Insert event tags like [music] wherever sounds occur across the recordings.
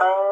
Uh,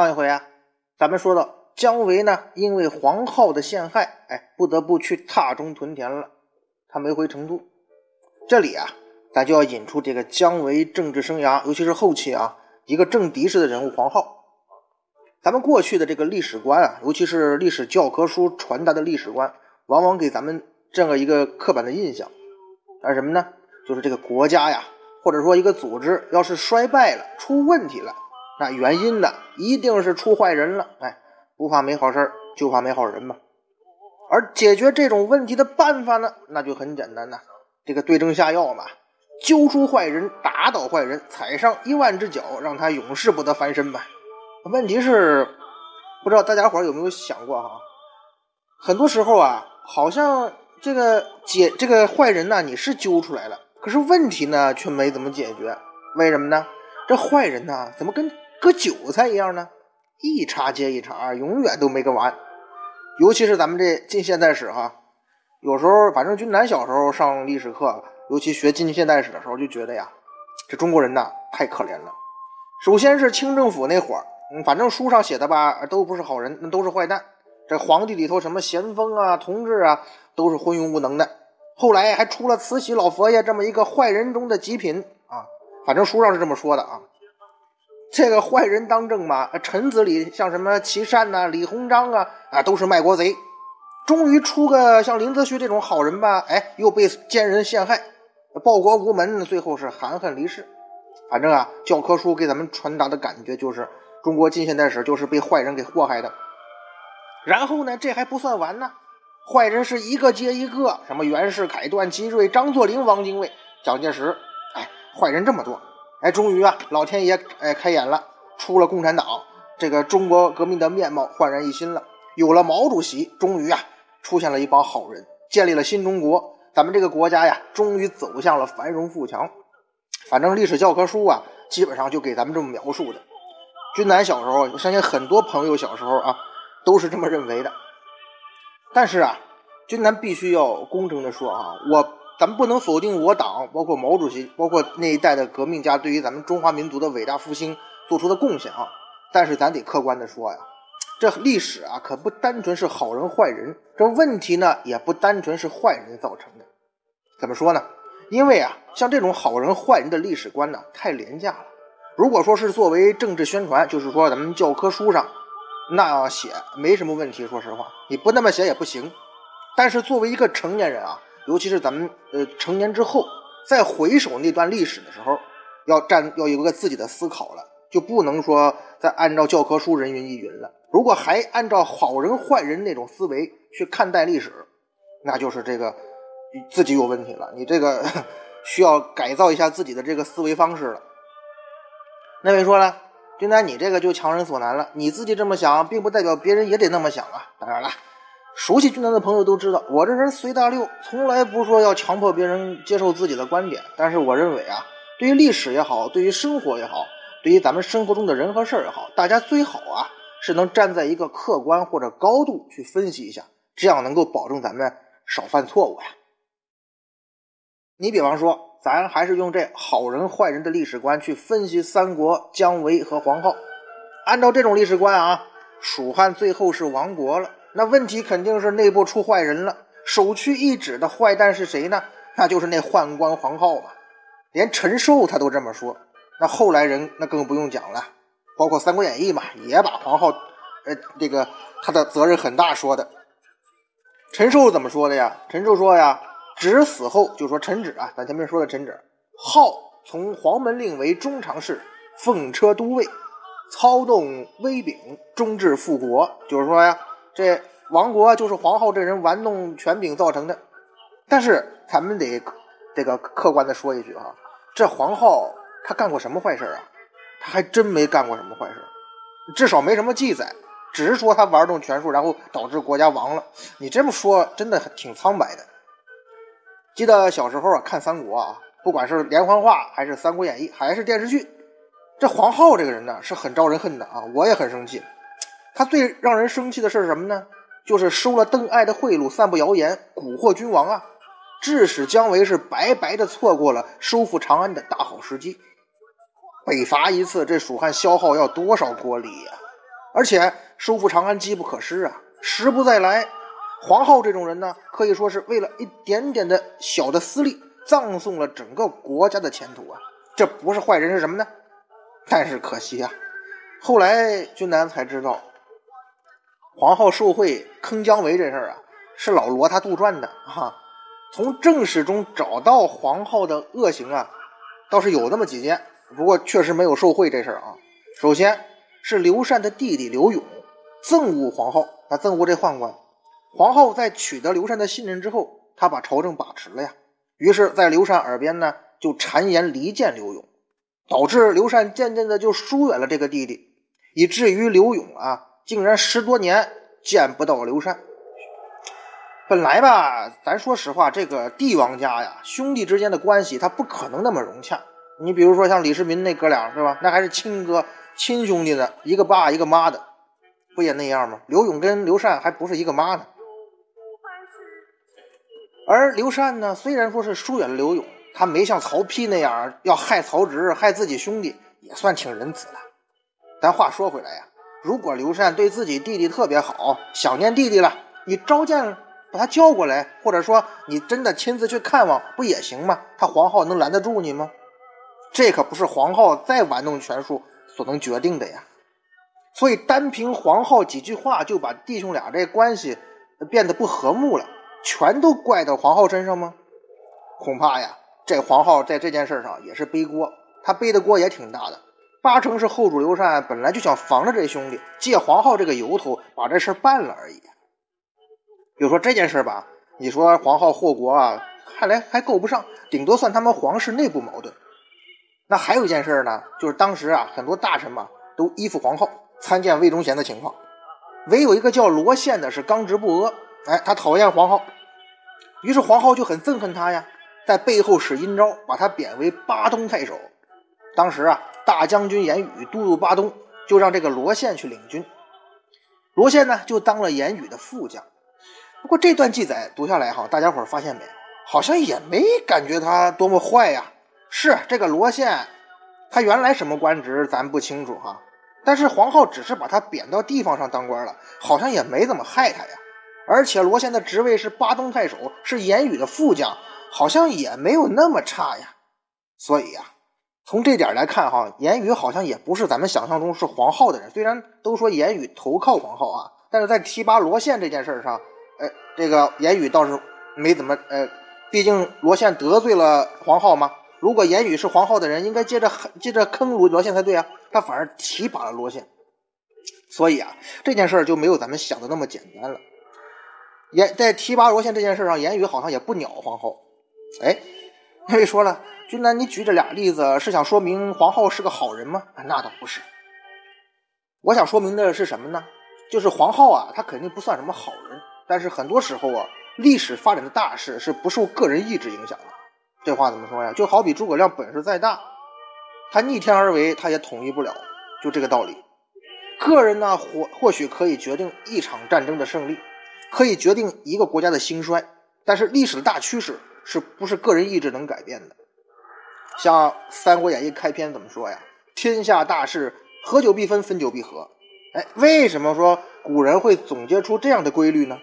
上一回啊，咱们说到姜维呢，因为黄皓的陷害，哎，不得不去踏中屯田了。他没回成都。这里啊，咱就要引出这个姜维政治生涯，尤其是后期啊，一个政敌式的人物黄皓。咱们过去的这个历史观啊，尤其是历史教科书传达的历史观，往往给咱们这样一个刻板的印象，是什么呢？就是这个国家呀，或者说一个组织，要是衰败了，出问题了。那原因呢，一定是出坏人了。哎，不怕没好事就怕没好人嘛。而解决这种问题的办法呢，那就很简单呐，这个对症下药嘛，揪出坏人，打倒坏人，踩上一万只脚，让他永世不得翻身吧。问题是，不知道大家伙有没有想过哈？很多时候啊，好像这个解这个坏人呢，你是揪出来了，可是问题呢却没怎么解决。为什么呢？这坏人呢，怎么跟？割韭菜一样呢，一茬接一茬，永远都没个完。尤其是咱们这近现代史哈，有时候反正君南小时候上历史课，尤其学近现代史的时候，就觉得呀，这中国人呐太可怜了。首先是清政府那会儿，嗯，反正书上写的吧，都不是好人，那都是坏蛋。这皇帝里头什么咸丰啊、同治啊，都是昏庸无能的。后来还出了慈禧老佛爷这么一个坏人中的极品啊，反正书上是这么说的啊。这个坏人当政嘛，臣子里像什么齐善呐、李鸿章啊，啊都是卖国贼。终于出个像林则徐这种好人吧，哎，又被奸人陷害，报国无门，最后是含恨离世。反正啊，教科书给咱们传达的感觉就是，中国近现代史就是被坏人给祸害的。然后呢，这还不算完呢，坏人是一个接一个，什么袁世凯、段祺瑞、张作霖、汪精卫、蒋介石，哎，坏人这么多。哎，终于啊，老天爷哎开眼了，出了共产党，这个中国革命的面貌焕然一新了。有了毛主席，终于啊出现了一帮好人，建立了新中国。咱们这个国家呀，终于走向了繁荣富强。反正历史教科书啊，基本上就给咱们这么描述的。军南小时候，我相信很多朋友小时候啊都是这么认为的。但是啊，军南必须要公正的说啊，我。咱们不能否定我党，包括毛主席，包括那一代的革命家对于咱们中华民族的伟大复兴做出的贡献啊！但是咱得客观的说呀，这历史啊可不单纯是好人坏人，这问题呢也不单纯是坏人造成的。怎么说呢？因为啊，像这种好人坏人的历史观呢太廉价了。如果说是作为政治宣传，就是说咱们教科书上那样写没什么问题。说实话，你不那么写也不行。但是作为一个成年人啊。尤其是咱们呃成年之后，再回首那段历史的时候，要站要有个自己的思考了。就不能说再按照教科书人云亦云了。如果还按照好人坏人那种思维去看待历史，那就是这个自己有问题了。你这个 [laughs] 需要改造一下自己的这个思维方式了。那位说了，[laughs] 君南，你这个就强人所难了。你自己这么想，并不代表别人也得那么想啊。当然了。熟悉君南的朋友都知道，我这人随大溜，从来不说要强迫别人接受自己的观点。但是我认为啊，对于历史也好，对于生活也好，对于咱们生活中的人和事儿也好，大家最好啊是能站在一个客观或者高度去分析一下，这样能够保证咱们少犯错误呀。你比方说，咱还是用这好人坏人的历史观去分析三国姜维和黄皓，按照这种历史观啊，蜀汉最后是亡国了。那问题肯定是内部出坏人了，首屈一指的坏蛋是谁呢？那就是那宦官黄皓嘛。连陈寿他都这么说，那后来人那更不用讲了，包括《三国演义》嘛，也把黄皓，呃，这个他的责任很大说的。陈寿怎么说的呀？陈寿说呀，芷死后就说陈芷啊，咱前面说的陈芷，皓从黄门令为中常侍，奉车都尉，操动威柄，终至复国。就是说呀。这亡国就是黄皓这人玩弄权柄造成的，但是咱们得这个客观的说一句哈，这黄皓他干过什么坏事啊？他还真没干过什么坏事，至少没什么记载，只是说他玩弄权术，然后导致国家亡了。你这么说真的挺苍白的。记得小时候啊看三国啊，不管是连环画还是三国演义还是电视剧，这皇后这个人呢是很招人恨的啊，我也很生气。他最让人生气的是什么呢？就是收了邓艾的贿赂，散布谣言，蛊惑君王啊，致使姜维是白白的错过了收复长安的大好时机。北伐一次，这蜀汉消耗要多少国力呀？而且收复长安机不可失啊，时不再来。黄皓这种人呢，可以说是为了一点点的小的私利，葬送了整个国家的前途啊！这不是坏人是什么呢？但是可惜啊，后来君南才知道。黄皓受贿坑姜维这事儿啊，是老罗他杜撰的啊。从正史中找到黄皓的恶行啊，倒是有那么几件，不过确实没有受贿这事儿啊。首先是刘禅的弟弟刘永憎恶黄皓，他憎恶这宦官。黄皓在取得刘禅的信任之后，他把朝政把持了呀。于是，在刘禅耳边呢，就谗言离间刘永，导致刘禅渐渐的就疏远了这个弟弟，以至于刘永啊。竟然十多年见不到刘禅。本来吧，咱说实话，这个帝王家呀，兄弟之间的关系他不可能那么融洽。你比如说像李世民那哥俩是吧？那还是亲哥、亲兄弟呢，一个爸一个妈的，不也那样吗？刘勇跟刘禅还不是一个妈呢。而刘禅呢，虽然说是疏远了刘勇，他没像曹丕那样要害曹植、害自己兄弟，也算挺仁慈的。但话说回来呀。如果刘禅对自己弟弟特别好，想念弟弟了，你召见把他叫过来，或者说你真的亲自去看望，不也行吗？他黄皓能拦得住你吗？这可不是黄皓再玩弄权术所能决定的呀。所以单凭黄皓几句话就把弟兄俩这关系变得不和睦了，全都怪到黄皓身上吗？恐怕呀，这黄皓在这件事上也是背锅，他背的锅也挺大的。八成是后主刘禅本来就想防着这兄弟，借黄皓这个由头把这事办了而已。比如说这件事吧，你说黄皓祸国啊，看来还够不上，顶多算他们皇室内部矛盾。那还有一件事呢，就是当时啊，很多大臣嘛都依附黄皓参见魏忠贤的情况，唯有一个叫罗宪的是刚直不阿，哎，他讨厌黄皓，于是黄皓就很憎恨他呀，在背后使阴招，把他贬为巴东太守。当时啊。大将军严羽都督巴东，就让这个罗宪去领军。罗宪呢，就当了严羽的副将。不过这段记载读下来哈，大家伙发现没？好像也没感觉他多么坏呀。是这个罗宪，他原来什么官职咱不清楚哈。但是黄浩只是把他贬到地方上当官了，好像也没怎么害他呀。而且罗宪的职位是巴东太守，是严羽的副将，好像也没有那么差呀。所以呀。从这点来看，哈，严羽好像也不是咱们想象中是黄皓的人。虽然都说严羽投靠黄皓啊，但是在提拔罗宪这件事上，呃，这个严羽倒是没怎么，呃，毕竟罗宪得罪了黄皓嘛，如果言语是黄浩的人，应该接着接着坑罗罗宪才对啊，他反而提拔了罗宪。所以啊，这件事就没有咱们想的那么简单了。言在提拔罗宪这件事上，言语好像也不鸟黄浩。哎，那位说了，君南，你举这俩例子是想说明黄浩是个好人吗？那倒不是。我想说明的是什么呢？就是黄浩啊，他肯定不算什么好人。但是很多时候啊，历史发展的大势是不受个人意志影响的。这话怎么说呀？就好比诸葛亮本事再大，他逆天而为，他也统一不了。就这个道理。个人呢，或或许可以决定一场战争的胜利，可以决定一个国家的兴衰，但是历史的大趋势是不是个人意志能改变的？像《三国演义》开篇怎么说呀？天下大势。合久必分，分久必合。哎，为什么说古人会总结出这样的规律呢？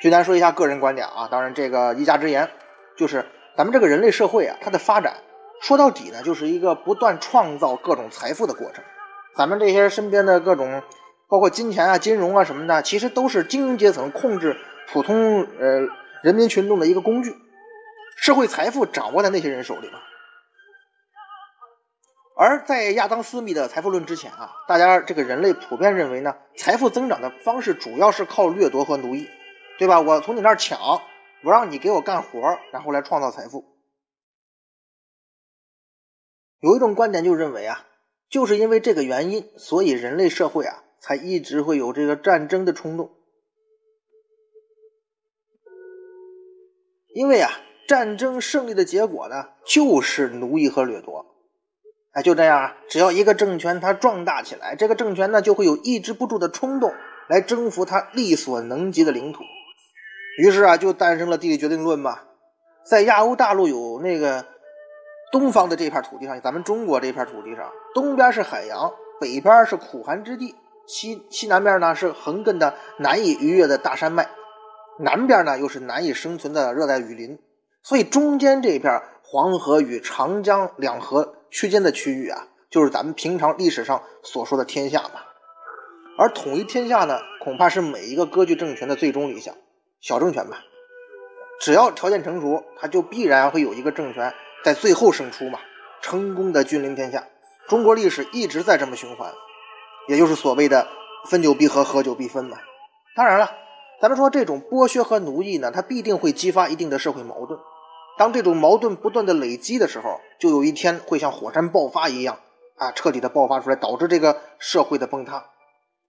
君南说一下个人观点啊，当然这个一家之言，就是咱们这个人类社会啊，它的发展说到底呢，就是一个不断创造各种财富的过程。咱们这些身边的各种，包括金钱啊、金融啊什么的，其实都是精英阶层控制普通呃人民群众的一个工具，社会财富掌握在那些人手里嘛。而在亚当·斯密的财富论之前啊，大家这个人类普遍认为呢，财富增长的方式主要是靠掠夺和奴役，对吧？我从你那儿抢，我让你给我干活，然后来创造财富。有一种观点就认为啊，就是因为这个原因，所以人类社会啊才一直会有这个战争的冲动，因为啊，战争胜利的结果呢，就是奴役和掠夺。哎，就这样！只要一个政权它壮大起来，这个政权呢就会有抑制不住的冲动来征服它力所能及的领土。于是啊，就诞生了地理决定论嘛。在亚欧大陆有那个东方的这片土地上，咱们中国这片土地上，东边是海洋，北边是苦寒之地，西西南边呢是横亘的难以逾越的大山脉，南边呢又是难以生存的热带雨林。所以中间这片黄河与长江两河。区间的区域啊，就是咱们平常历史上所说的天下嘛。而统一天下呢，恐怕是每一个割据政权的最终理想。小政权吧，只要条件成熟，它就必然会有一个政权在最后胜出嘛，成功的君临天下。中国历史一直在这么循环，也就是所谓的分久必合，合久必分嘛。当然了，咱们说这种剥削和奴役呢，它必定会激发一定的社会矛盾。当这种矛盾不断的累积的时候，就有一天会像火山爆发一样啊，彻底的爆发出来，导致这个社会的崩塌。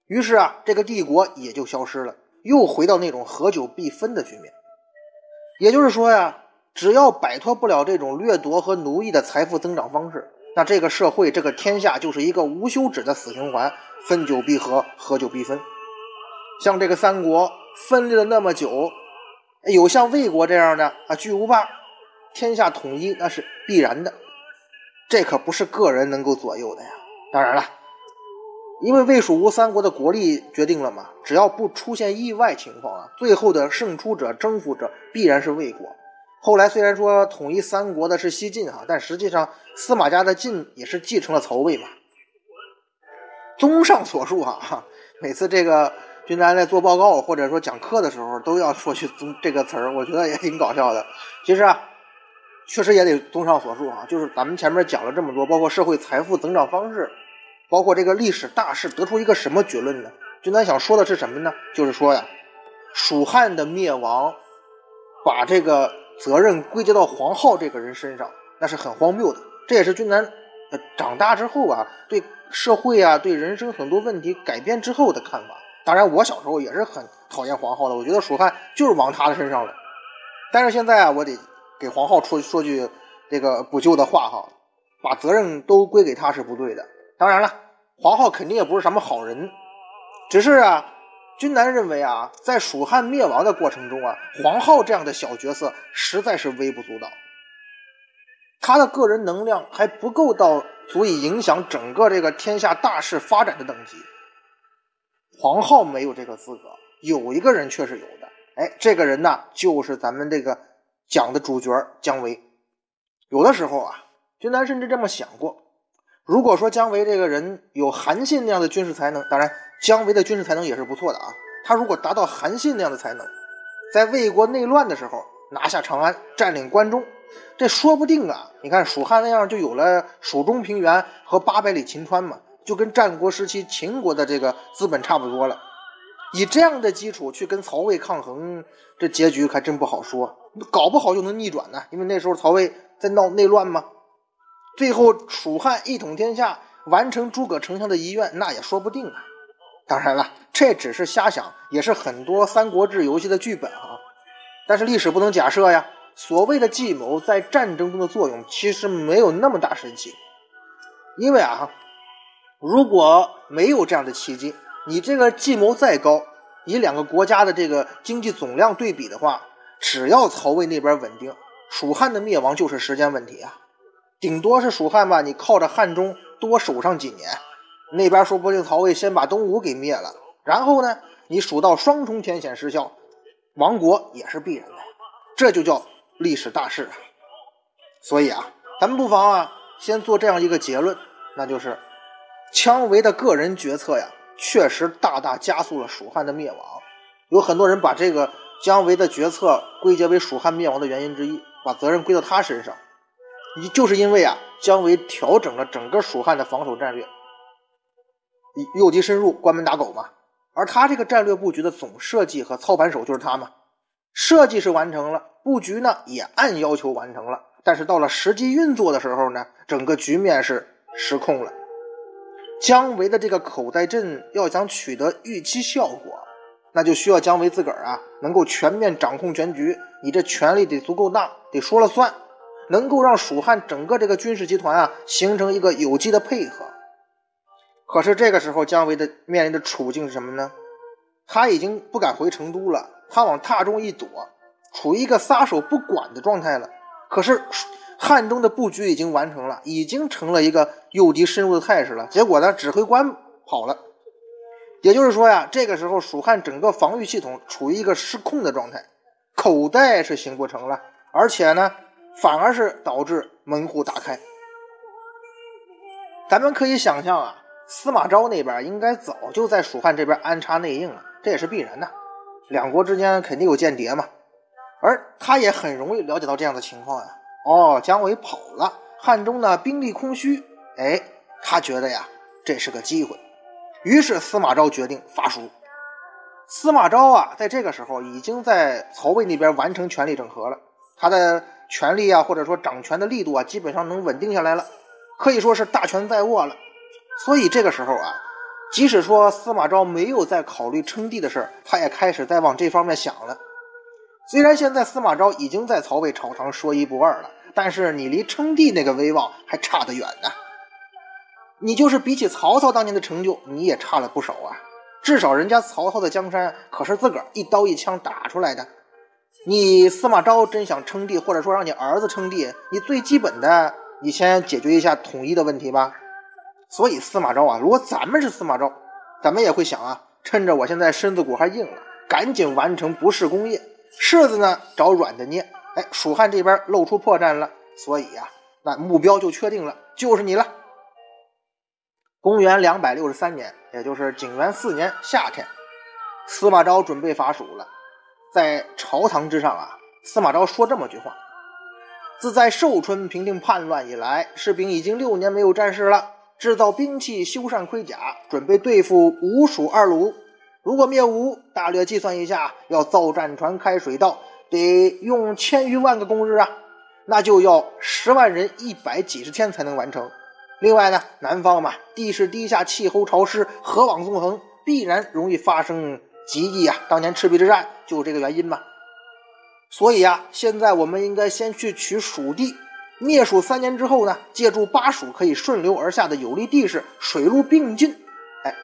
于是啊，这个帝国也就消失了，又回到那种合久必分的局面。也就是说呀，只要摆脱不了这种掠夺和奴役的财富增长方式，那这个社会、这个天下就是一个无休止的死循环，分久必合，合久必分。像这个三国分裂了那么久，有像魏国这样的啊巨无霸。天下统一那是必然的，这可不是个人能够左右的呀。当然了，因为魏蜀吴三国的国力决定了嘛，只要不出现意外情况啊，最后的胜出者、征服者必然是魏国。后来虽然说统一三国的是西晋哈，但实际上司马家的晋也是继承了曹魏嘛。综上所述哈，[laughs] 每次这个军丹在做报告或者说讲课的时候，都要说去综这个词儿，我觉得也挺搞笑的。其实啊。确实也得综上所述啊，就是咱们前面讲了这么多，包括社会财富增长方式，包括这个历史大势，得出一个什么结论呢？君南想说的是什么呢？就是说呀，蜀汉的灭亡，把这个责任归结到黄浩这个人身上，那是很荒谬的。这也是君南长大之后啊，对社会啊，对人生很多问题改变之后的看法。当然，我小时候也是很讨厌黄浩的，我觉得蜀汉就是亡他的身上了。但是现在啊，我得。给黄浩说说句这个补救的话哈，把责任都归给他是不对的。当然了，黄浩肯定也不是什么好人，只是啊，君南认为啊，在蜀汉灭亡的过程中啊，黄浩这样的小角色实在是微不足道，他的个人能量还不够到足以影响整个这个天下大势发展的等级。黄浩没有这个资格，有一个人却是有的。哎，这个人呢，就是咱们这个。讲的主角姜维，有的时候啊，君南甚至这么想过：如果说姜维这个人有韩信那样的军事才能，当然姜维的军事才能也是不错的啊。他如果达到韩信那样的才能，在魏国内乱的时候拿下长安、占领关中，这说不定啊，你看蜀汉那样就有了蜀中平原和八百里秦川嘛，就跟战国时期秦国的这个资本差不多了。以这样的基础去跟曹魏抗衡，这结局还真不好说，搞不好就能逆转呢。因为那时候曹魏在闹内乱嘛，最后蜀汉一统天下，完成诸葛丞相的遗愿，那也说不定啊。当然了，这只是瞎想，也是很多《三国志》游戏的剧本啊。但是历史不能假设呀。所谓的计谋在战争中的作用，其实没有那么大神奇。因为啊，如果没有这样的契机，你这个计谋再高，以两个国家的这个经济总量对比的话，只要曹魏那边稳定，蜀汉的灭亡就是时间问题啊。顶多是蜀汉吧，你靠着汉中多守上几年，那边说不定曹魏先把东吴给灭了，然后呢，你蜀道双重天险失效，亡国也是必然的。这就叫。历史大势啊，所以啊，咱们不妨啊，先做这样一个结论，那就是姜维的个人决策呀，确实大大加速了蜀汉的灭亡。有很多人把这个姜维的决策归结为蜀汉灭亡的原因之一，把责任归到他身上。你就是因为啊，姜维调整了整个蜀汉的防守战略，诱敌深入，关门打狗嘛。而他这个战略布局的总设计和操盘手就是他嘛。设计是完成了，布局呢也按要求完成了，但是到了实际运作的时候呢，整个局面是失控了。姜维的这个口袋阵要想取得预期效果，那就需要姜维自个儿啊能够全面掌控全局，你这权力得足够大，得说了算，能够让蜀汉整个这个军事集团啊形成一个有机的配合。可是这个时候，姜维的面临的处境是什么呢？他已经不敢回成都了。他往榻中一躲，处于一个撒手不管的状态了。可是汉中的布局已经完成了，已经成了一个诱敌深入的态势了。结果呢，指挥官跑了，也就是说呀，这个时候蜀汉整个防御系统处于一个失控的状态，口袋是行不成了，而且呢，反而是导致门户大开。咱们可以想象啊，司马昭那边应该早就在蜀汉这边安插内应了，这也是必然的。两国之间肯定有间谍嘛，而他也很容易了解到这样的情况呀。哦，姜维跑了，汉中呢兵力空虚，哎，他觉得呀这是个机会，于是司马昭决定发书。司马昭啊，在这个时候已经在曹魏那边完成权力整合了，他的权力啊或者说掌权的力度啊基本上能稳定下来了，可以说是大权在握了。所以这个时候啊。即使说司马昭没有在考虑称帝的事，他也开始在往这方面想了。虽然现在司马昭已经在曹魏朝堂说一不二了，但是你离称帝那个威望还差得远呢。你就是比起曹操当年的成就，你也差了不少啊。至少人家曹操的江山可是自个儿一刀一枪打出来的。你司马昭真想称帝，或者说让你儿子称帝，你最基本的，你先解决一下统一的问题吧。所以司马昭啊，如果咱们是司马昭，咱们也会想啊，趁着我现在身子骨还硬了，赶紧完成不世功业，柿子呢找软的捏。哎，蜀汉这边露出破绽了，所以呀，那目标就确定了，就是你了。公元两百六十三年，也就是景元四年夏天，司马昭准备伐蜀了。在朝堂之上啊，司马昭说这么句话：自在寿春平定叛乱以来，士兵已经六年没有战事了。制造兵器，修缮盔甲，准备对付吴蜀二鲁。如果灭吴，大略计算一下，要造战船、开水道，得用千余万个工日啊！那就要十万人一百几十天才能完成。另外呢，南方嘛，地势低下，气候潮湿，河网纵横，必然容易发生疾疫啊！当年赤壁之战就是这个原因嘛。所以啊，现在我们应该先去取蜀地。灭蜀三年之后呢，借助巴蜀可以顺流而下的有利地势，水陆并进。哎，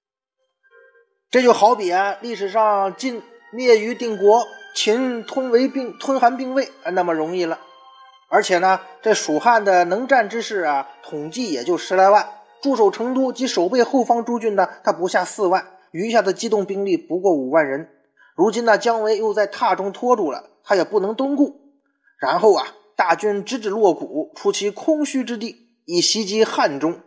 这就好比啊，历史上晋灭于定国，秦吞为并吞韩并魏，那么容易了。而且呢，这蜀汉的能战之士啊，统计也就十来万，驻守成都及守备后方诸郡呢，他不下四万，余下的机动兵力不过五万人。如今呢，姜维又在榻中拖住了，他也不能东顾。然后啊。大军直至洛谷，出其空虚之地，以袭击汉中。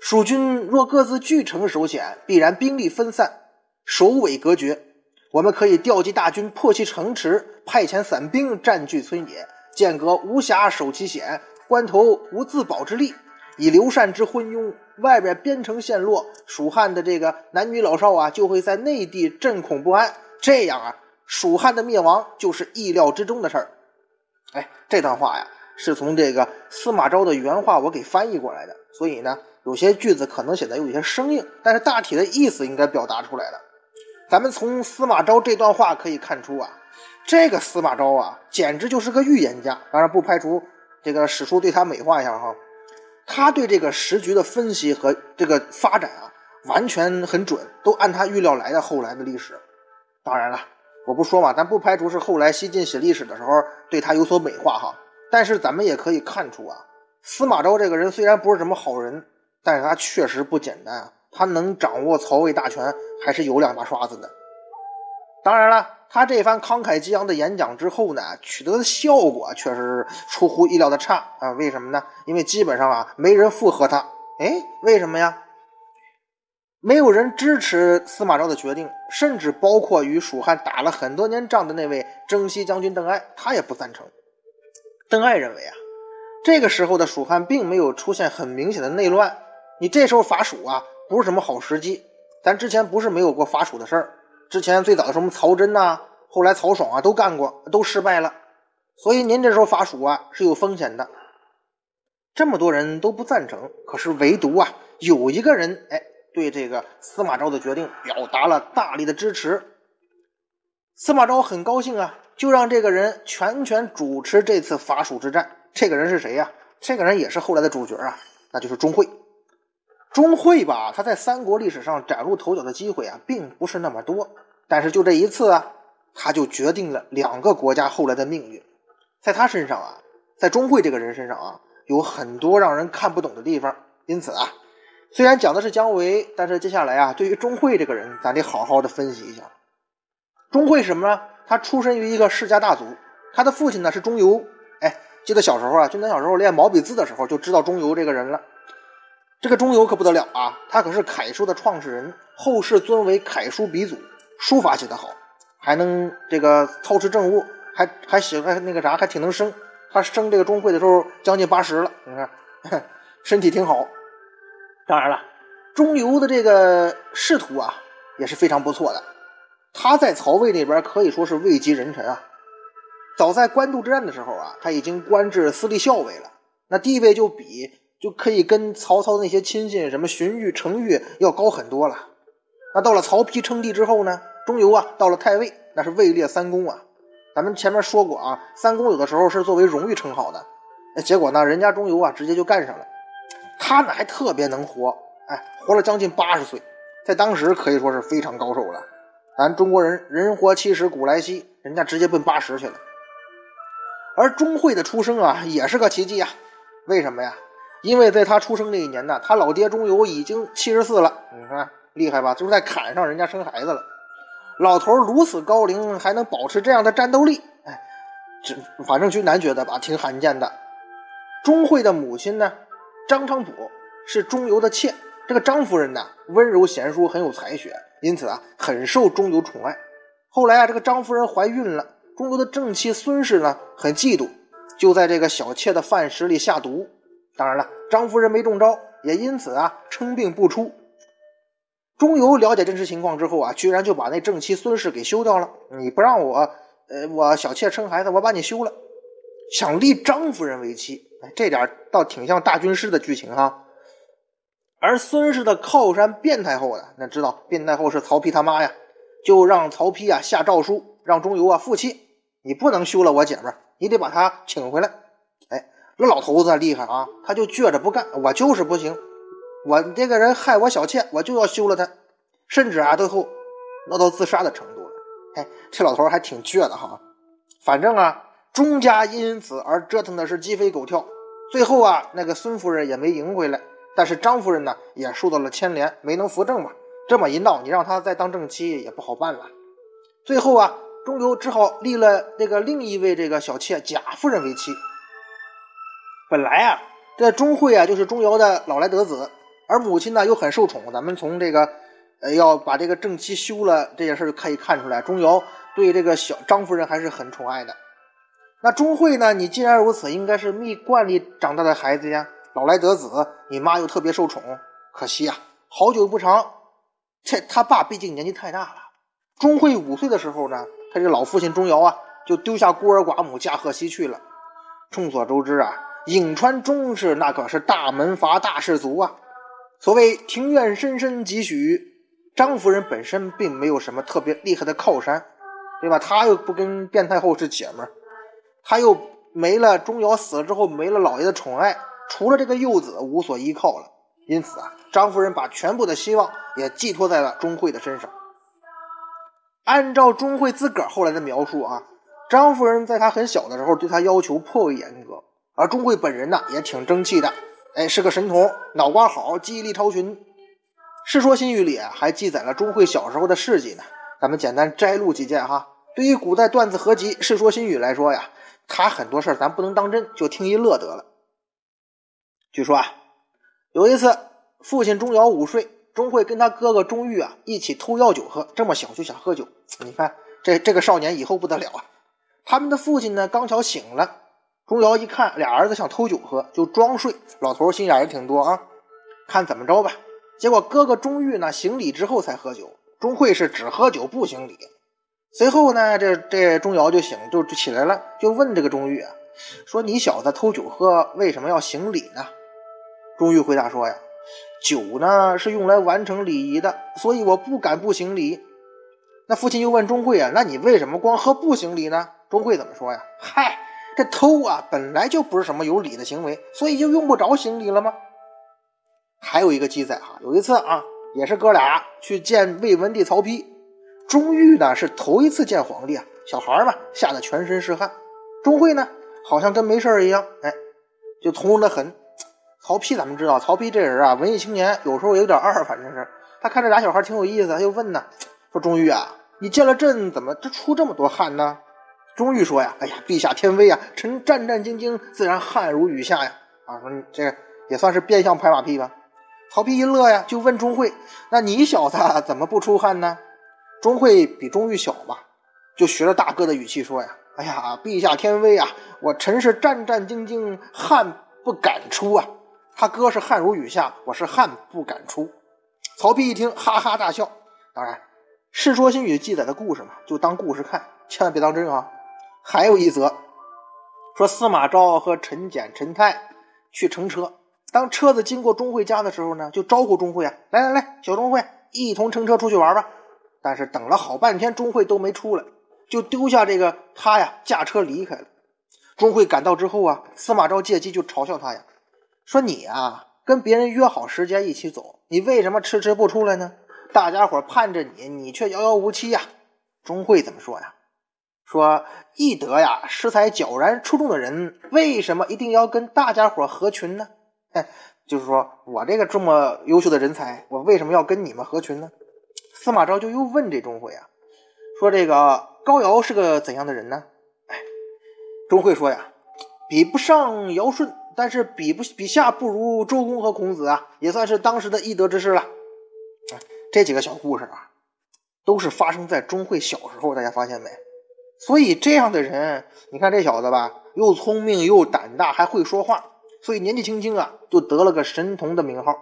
蜀军若各自据城守险，必然兵力分散，首尾隔绝。我们可以调集大军，破其城池，派遣散兵占据村野，间隔无暇守其险，关头无自保之力。以刘禅之昏庸，外边边城陷落，蜀汉的这个男女老少啊，就会在内地震恐不安。这样啊，蜀汉的灭亡就是意料之中的事儿。哎，这段话呀，是从这个司马昭的原话我给翻译过来的，所以呢，有些句子可能显得有些生硬，但是大体的意思应该表达出来了。咱们从司马昭这段话可以看出啊，这个司马昭啊，简直就是个预言家。当然，不排除这个史书对他美化一下哈。他对这个时局的分析和这个发展啊，完全很准，都按他预料来的。后来的历史，当然了，我不说嘛，咱不排除是后来西晋写历史的时候对他有所美化哈。但是咱们也可以看出啊，司马昭这个人虽然不是什么好人，但是他确实不简单啊，他能掌握曹魏大权，还是有两把刷子的。当然了。他这番慷慨激昂的演讲之后呢，取得的效果确实是出乎意料的差啊！为什么呢？因为基本上啊，没人附和他。哎，为什么呀？没有人支持司马昭的决定，甚至包括与蜀汉打了很多年仗的那位征西将军邓艾，他也不赞成。邓艾认为啊，这个时候的蜀汉并没有出现很明显的内乱，你这时候伐蜀啊，不是什么好时机。咱之前不是没有过伐蜀的事儿。之前最早的什么曹真呐，后来曹爽啊都干过，都失败了。所以您这时候伐蜀啊是有风险的。这么多人都不赞成，可是唯独啊有一个人哎对这个司马昭的决定表达了大力的支持。司马昭很高兴啊，就让这个人全权主持这次伐蜀之战。这个人是谁呀？这个人也是后来的主角啊，那就是钟会。钟会吧，他在三国历史上崭露头角的机会啊，并不是那么多。但是就这一次啊，他就决定了两个国家后来的命运。在他身上啊，在钟会这个人身上啊，有很多让人看不懂的地方。因此啊，虽然讲的是姜维，但是接下来啊，对于钟会这个人，咱得好好的分析一下。钟会什么呢？他出身于一个世家大族，他的父亲呢是钟繇。哎，记得小时候啊，就咱小时候练毛笔字的时候，就知道钟繇这个人了。这个钟繇可不得了啊！他可是楷书的创始人，后世尊为楷书鼻祖，书法写得好，还能这个操持政务，还还喜欢那个啥，还挺能生。他生这个钟会的时候将近八十了，你看 [laughs] 身体挺好。当然了，钟繇的这个仕途啊也是非常不错的，他在曹魏那边可以说是位极人臣啊。早在官渡之战的时候啊，他已经官至司隶校尉了，那地位就比。就可以跟曹操那些亲信，什么荀彧、程昱要高很多了。那到了曹丕称帝之后呢，钟繇啊，到了太尉，那是位列三公啊。咱们前面说过啊，三公有的时候是作为荣誉称号的。结果呢，人家钟繇啊，直接就干上了。他呢还特别能活，哎，活了将近八十岁，在当时可以说是非常高寿了。咱中国人人活七十古来稀，人家直接奔八十去了。而钟会的出生啊，也是个奇迹啊。为什么呀？因为在他出生那一年呢，他老爹钟繇已经七十四了，你看厉害吧？就是在坎上人家生孩子了。老头如此高龄还能保持这样的战斗力，哎，这反正君南觉得吧，挺罕见的。钟会的母亲呢，张昌普是钟繇的妾，这个张夫人呢，温柔贤淑，很有才学，因此啊，很受钟繇宠爱。后来啊，这个张夫人怀孕了，钟繇的正妻孙氏呢，很嫉妒，就在这个小妾的饭食里下毒。当然了，张夫人没中招，也因此啊称病不出。钟繇了解真实情况之后啊，居然就把那正妻孙氏给休掉了。你不让我，呃，我小妾生孩子，我把你休了，想立张夫人为妻。哎，这点倒挺像大军师的剧情哈。而孙氏的靠山卞太后呢，那知道卞太后是曹丕他妈呀，就让曹丕啊下诏书，让钟繇啊负气，你不能休了我姐们儿，你得把她请回来。这老头子厉害啊，他就倔着不干，我就是不行，我这个人害我小妾，我就要休了他，甚至啊，最后闹到自杀的程度了。哎，这老头还挺倔的哈。反正啊，钟家因此而折腾的是鸡飞狗跳，最后啊，那个孙夫人也没赢回来，但是张夫人呢，也受到了牵连，没能扶正嘛。这么一闹，你让他再当正妻也不好办了。最后啊，钟繇只好立了那个另一位这个小妾贾夫人为妻。本来啊，这钟会啊就是钟繇的老来得子，而母亲呢又很受宠。咱们从这个呃要把这个正妻休了这件事就可以看出来，钟繇对这个小张夫人还是很宠爱的。那钟会呢？你既然如此，应该是蜜罐里长大的孩子呀，老来得子，你妈又特别受宠。可惜呀，好久不长，这他爸毕竟年纪太大了。钟会五岁的时候呢，他这老父亲钟繇啊，就丢下孤儿寡母，驾鹤西去了。众所周知啊，颍川钟氏那可是大门阀、大氏族啊。所谓庭院深深几许，张夫人本身并没有什么特别厉害的靠山，对吧？她又不跟卞太后是姐们儿。她又没了，钟繇死了之后没了老爷的宠爱，除了这个幼子无所依靠了。因此啊，张夫人把全部的希望也寄托在了钟会的身上。按照钟会自个儿后来的描述啊，张夫人在他很小的时候对他要求颇为严格，而钟会本人呢也挺争气的，哎，是个神童，脑瓜好，记忆力超群。《世说新语》里还记载了钟会小时候的事迹呢，咱们简单摘录几件哈。对于古代段子合集《世说新语》来说呀。他很多事儿咱不能当真，就听一乐得了。据说啊，有一次父亲钟繇午睡，钟会跟他哥哥钟玉啊一起偷药酒喝。这么小就想喝酒，你看这这个少年以后不得了啊！他们的父亲呢刚巧醒了，钟繇一看俩儿子想偷酒喝，就装睡。老头心眼也挺多啊，看怎么着吧。结果哥哥钟玉呢行礼之后才喝酒，钟会是只喝酒不行礼。随后呢，这这钟繇就醒，就就起来了，就问这个钟玉啊，说：“你小子偷酒喝，为什么要行礼呢？”钟玉回答说：“呀，酒呢是用来完成礼仪的，所以我不敢不行礼。”那父亲又问钟会啊：“那你为什么光喝不行礼呢？”钟会怎么说呀？“嗨，这偷啊本来就不是什么有礼的行为，所以就用不着行礼了吗？”还有一个记载哈，有一次啊，也是哥俩去见魏文帝曹丕。钟玉呢是头一次见皇帝啊，小孩嘛，吓得全身是汗。钟会呢，好像跟没事一样，哎，就从容的很。曹丕咱们知道，曹丕这人啊，文艺青年，有时候有点二，反正是。他看这俩小孩挺有意思，他就问呢，说钟玉啊，你见了朕怎么这出这么多汗呢？钟玉说呀，哎呀，陛下天威啊，臣战战兢兢，自然汗如雨下呀。啊，说你这也算是变相拍马屁吧。曹丕一乐呀，就问钟会，那你小子怎么不出汗呢？钟会比钟玉小吧，就学着大哥的语气说呀：“哎呀，陛下天威啊，我臣是战战兢兢，汗不敢出啊。他哥是汗如雨下，我是汗不敢出。”曹丕一听，哈哈大笑。当然，《世说新语》记载的故事嘛，就当故事看，千万别当真啊。还有一则，说司马昭和陈简、陈泰去乘车，当车子经过钟会家的时候呢，就招呼钟会啊：“来来来，小钟会，一同乘车出去玩吧。”但是等了好半天，钟会都没出来，就丢下这个他呀，驾车离开了。钟会赶到之后啊，司马昭借机就嘲笑他呀，说你啊，跟别人约好时间一起走，你为什么迟迟不出来呢？大家伙盼着你，你却遥遥无期呀。钟会怎么说呀？说翼德呀，诗才皎然出众的人，为什么一定要跟大家伙合群呢？哎，[laughs] 就是说我这个这么优秀的人才，我为什么要跟你们合群呢？司马昭就又问这钟会啊，说这个高尧是个怎样的人呢？哎，钟会说呀，比不上尧舜，但是比不比下不如周公和孔子啊，也算是当时的一德之士了。这几个小故事啊，都是发生在钟会小时候，大家发现没？所以这样的人，你看这小子吧，又聪明又胆大，还会说话，所以年纪轻轻啊，就得了个神童的名号。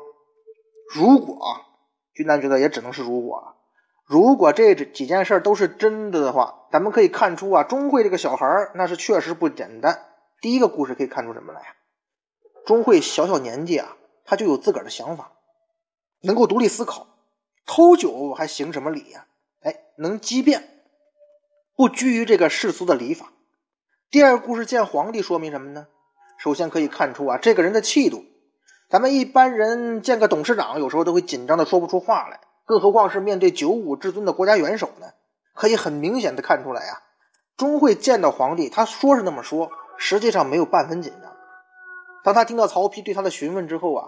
如果啊。君南觉得也只能是如果，如果这几件事都是真的的话，咱们可以看出啊，钟会这个小孩那是确实不简单。第一个故事可以看出什么来呀？钟会小小年纪啊，他就有自个儿的想法，能够独立思考，偷酒还行什么礼呀？哎，能机变，不拘于这个世俗的礼法。第二故事见皇帝说明什么呢？首先可以看出啊，这个人的气度。咱们一般人见个董事长，有时候都会紧张的说不出话来，更何况是面对九五至尊的国家元首呢？可以很明显的看出来呀，钟会见到皇帝，他说是那么说，实际上没有半分紧张。当他听到曹丕对他的询问之后啊，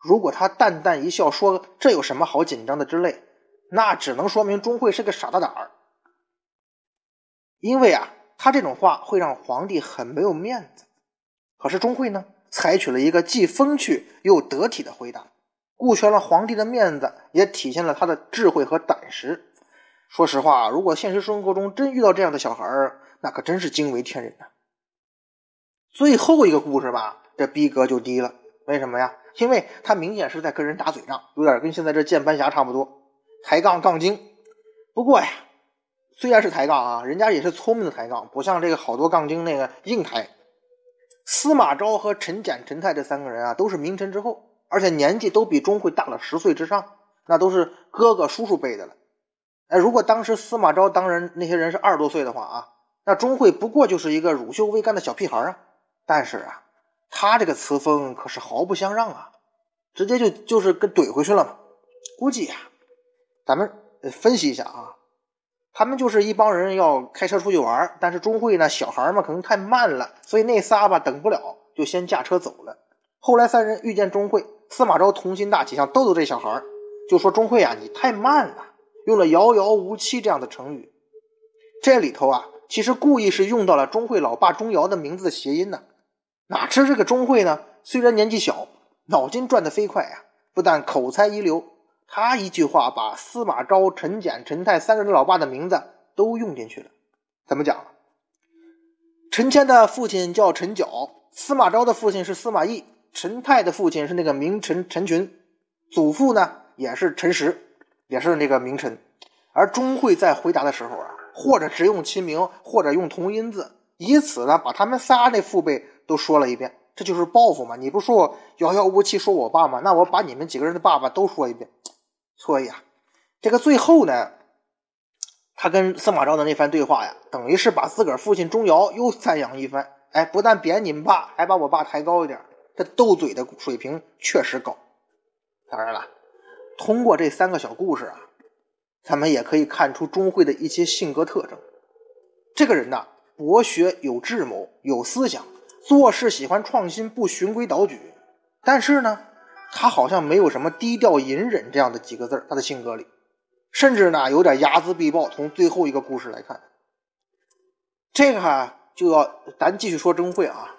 如果他淡淡一笑，说这有什么好紧张的之类，那只能说明钟会是个傻大胆儿。因为啊，他这种话会让皇帝很没有面子。可是钟会呢？采取了一个既风趣又得体的回答，顾全了皇帝的面子，也体现了他的智慧和胆识。说实话，如果现实生活中真遇到这样的小孩儿，那可真是惊为天人呐。最后一个故事吧，这逼格就低了。为什么呀？因为他明显是在跟人打嘴仗，有点跟现在这键盘侠差不多，抬杠杠精。不过呀，虽然是抬杠啊，人家也是聪明的抬杠，不像这个好多杠精那个硬抬。司马昭和陈简、陈泰这三个人啊，都是名臣之后，而且年纪都比钟会大了十岁之上，那都是哥哥叔叔辈的了。哎，如果当时司马昭当人那些人是二十多岁的话啊，那钟会不过就是一个乳臭未干的小屁孩啊。但是啊，他这个词风可是毫不相让啊，直接就就是跟怼回去了嘛。估计呀，咱们分析一下啊，他们就是一帮人要开车出去玩，但是钟会呢，小孩嘛可能太慢了，所以那仨吧等不了，就先驾车走了。后来三人遇见钟会，司马昭童心大起，想逗逗这小孩，就说钟会啊，你太慢了。用了遥遥无期这样的成语，这里头啊，其实故意是用到了钟会老爸钟繇的名字的谐音呢。哪知这个钟会呢，虽然年纪小，脑筋转得飞快呀，不但口才一流，他一句话把司马昭、陈简、陈泰三个人老爸的名字都用进去了。怎么讲？陈谦的父亲叫陈角，司马昭的父亲是司马懿，陈泰的父亲是那个名臣陈群，祖父呢也是陈实。也是那个名臣，而钟会在回答的时候啊，或者只用亲名，或者用同音字，以此呢把他们仨那父辈都说了一遍，这就是报复嘛！你不说我遥遥无期说我爸吗？那我把你们几个人的爸爸都说一遍。所以啊，这个最后呢，他跟司马昭的那番对话呀，等于是把自个儿父亲钟繇又赞扬一番。哎，不但贬你们爸，还把我爸抬高一点，这斗嘴的水平确实高。当然了。通过这三个小故事啊，咱们也可以看出钟会的一些性格特征。这个人呐，博学有智谋，有思想，做事喜欢创新，不循规蹈矩。但是呢，他好像没有什么低调隐忍这样的几个字他的性格里，甚至呢有点睚眦必报。从最后一个故事来看，这个哈就要咱继续说钟会啊。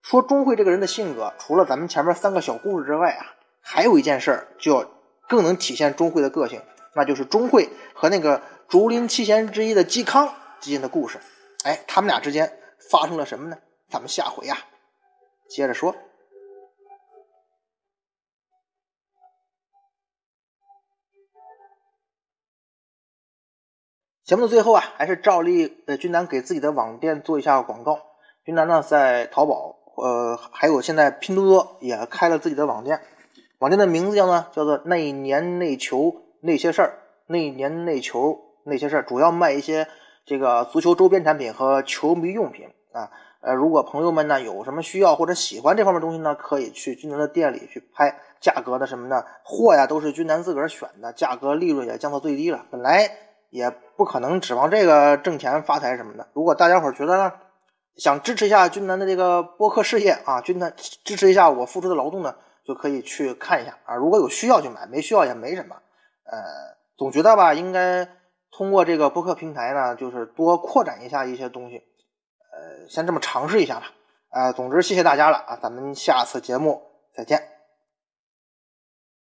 说钟会这个人的性格，除了咱们前面三个小故事之外啊，还有一件事儿就要。更能体现钟会的个性，那就是钟会和那个竹林七贤之一的嵇康之间的故事。哎，他们俩之间发生了什么呢？咱们下回呀接着说。节目的最后啊，还是照例呃，君南给自己的网店做一下广告。君南呢，在淘宝呃，还有现在拼多多也开了自己的网店。网店的名字叫呢，叫做那年那球那些事儿，那年那球那些事儿，主要卖一些这个足球周边产品和球迷用品啊。呃，如果朋友们呢有什么需要或者喜欢这方面东西呢，可以去君南的店里去拍，价格的什么的货呀都是君南自个儿选的，价格利润也降到最低了。本来也不可能指望这个挣钱发财什么的。如果大家伙觉得呢，想支持一下军南的这个播客事业啊，军南支持一下我付出的劳动呢。就可以去看一下啊，如果有需要就买，没需要也没什么。呃，总觉得吧，应该通过这个播客平台呢，就是多扩展一下一些东西。呃，先这么尝试一下吧。呃，总之谢谢大家了啊，咱们下次节目再见。